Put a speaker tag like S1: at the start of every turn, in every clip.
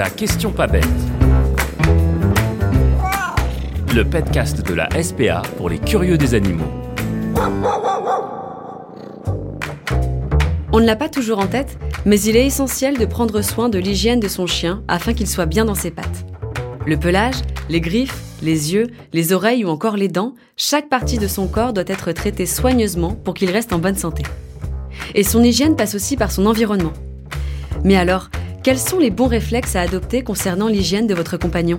S1: La question pas bête. Le podcast de la SPA pour les curieux des animaux.
S2: On ne l'a pas toujours en tête, mais il est essentiel de prendre soin de l'hygiène de son chien afin qu'il soit bien dans ses pattes. Le pelage, les griffes, les yeux, les oreilles ou encore les dents, chaque partie de son corps doit être traitée soigneusement pour qu'il reste en bonne santé. Et son hygiène passe aussi par son environnement. Mais alors, quels sont les bons réflexes à adopter concernant l'hygiène de votre compagnon?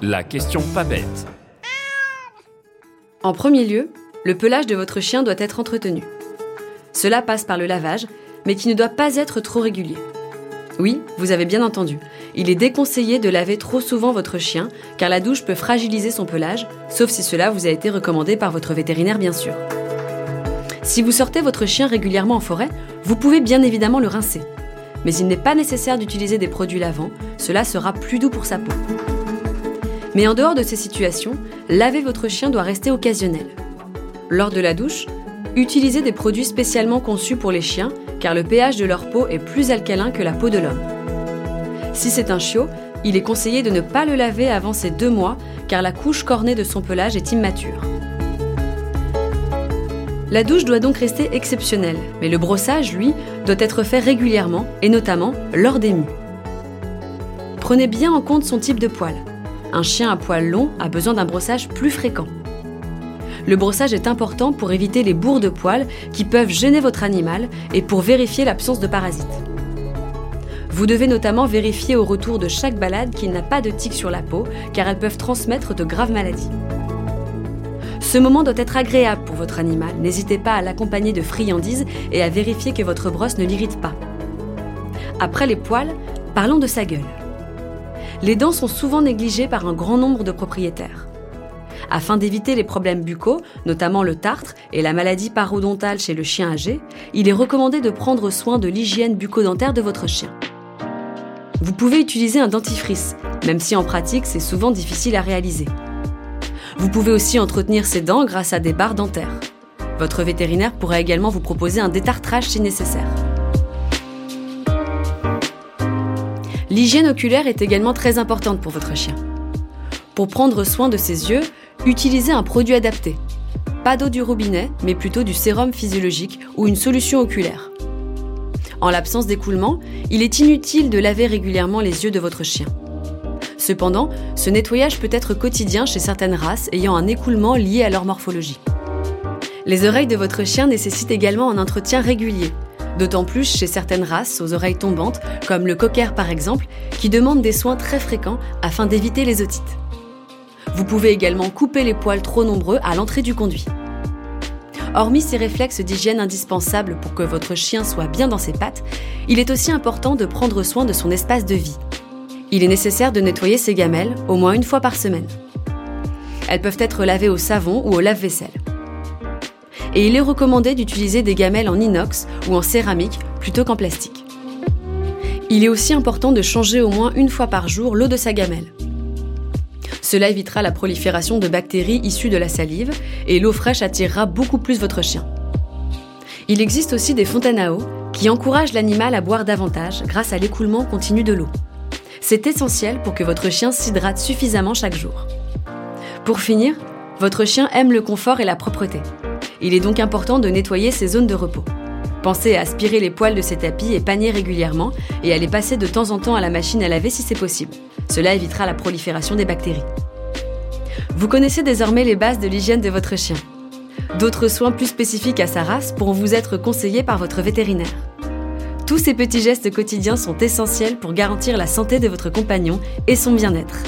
S1: La question pas bête.
S2: En premier lieu, le pelage de votre chien doit être entretenu. Cela passe par le lavage, mais qui ne doit pas être trop régulier. Oui, vous avez bien entendu, il est déconseillé de laver trop souvent votre chien, car la douche peut fragiliser son pelage, sauf si cela vous a été recommandé par votre vétérinaire bien sûr. Si vous sortez votre chien régulièrement en forêt, vous pouvez bien évidemment le rincer. Mais il n'est pas nécessaire d'utiliser des produits lavants, cela sera plus doux pour sa peau. Mais en dehors de ces situations, laver votre chien doit rester occasionnel. Lors de la douche, utilisez des produits spécialement conçus pour les chiens, car le pH de leur peau est plus alcalin que la peau de l'homme. Si c'est un chiot, il est conseillé de ne pas le laver avant ses deux mois, car la couche cornée de son pelage est immature. La douche doit donc rester exceptionnelle, mais le brossage, lui, doit être fait régulièrement, et notamment lors des mues. Prenez bien en compte son type de poil. Un chien à poil long a besoin d'un brossage plus fréquent. Le brossage est important pour éviter les bourres de poils qui peuvent gêner votre animal et pour vérifier l'absence de parasites. Vous devez notamment vérifier au retour de chaque balade qu'il n'a pas de tiques sur la peau, car elles peuvent transmettre de graves maladies. Ce moment doit être agréable pour votre animal. N'hésitez pas à l'accompagner de friandises et à vérifier que votre brosse ne l'irrite pas. Après les poils, parlons de sa gueule. Les dents sont souvent négligées par un grand nombre de propriétaires. Afin d'éviter les problèmes buccaux, notamment le tartre et la maladie parodontale chez le chien âgé, il est recommandé de prendre soin de l'hygiène bucco-dentaire de votre chien. Vous pouvez utiliser un dentifrice, même si en pratique c'est souvent difficile à réaliser. Vous pouvez aussi entretenir ses dents grâce à des barres dentaires. Votre vétérinaire pourra également vous proposer un détartrage si nécessaire. L'hygiène oculaire est également très importante pour votre chien. Pour prendre soin de ses yeux, utilisez un produit adapté. Pas d'eau du robinet, mais plutôt du sérum physiologique ou une solution oculaire. En l'absence d'écoulement, il est inutile de laver régulièrement les yeux de votre chien. Cependant, ce nettoyage peut être quotidien chez certaines races ayant un écoulement lié à leur morphologie. Les oreilles de votre chien nécessitent également un entretien régulier, d'autant plus chez certaines races aux oreilles tombantes, comme le cocker par exemple, qui demandent des soins très fréquents afin d'éviter les otites. Vous pouvez également couper les poils trop nombreux à l'entrée du conduit. Hormis ces réflexes d'hygiène indispensables pour que votre chien soit bien dans ses pattes, il est aussi important de prendre soin de son espace de vie. Il est nécessaire de nettoyer ses gamelles au moins une fois par semaine. Elles peuvent être lavées au savon ou au lave-vaisselle. Et il est recommandé d'utiliser des gamelles en inox ou en céramique plutôt qu'en plastique. Il est aussi important de changer au moins une fois par jour l'eau de sa gamelle. Cela évitera la prolifération de bactéries issues de la salive et l'eau fraîche attirera beaucoup plus votre chien. Il existe aussi des fontaines à eau qui encouragent l'animal à boire davantage grâce à l'écoulement continu de l'eau. C'est essentiel pour que votre chien s'hydrate suffisamment chaque jour. Pour finir, votre chien aime le confort et la propreté. Il est donc important de nettoyer ses zones de repos. Pensez à aspirer les poils de ses tapis et paniers régulièrement et à les passer de temps en temps à la machine à laver si c'est possible. Cela évitera la prolifération des bactéries. Vous connaissez désormais les bases de l'hygiène de votre chien. D'autres soins plus spécifiques à sa race pourront vous être conseillés par votre vétérinaire. Tous ces petits gestes quotidiens sont essentiels pour garantir la santé de votre compagnon et son bien-être.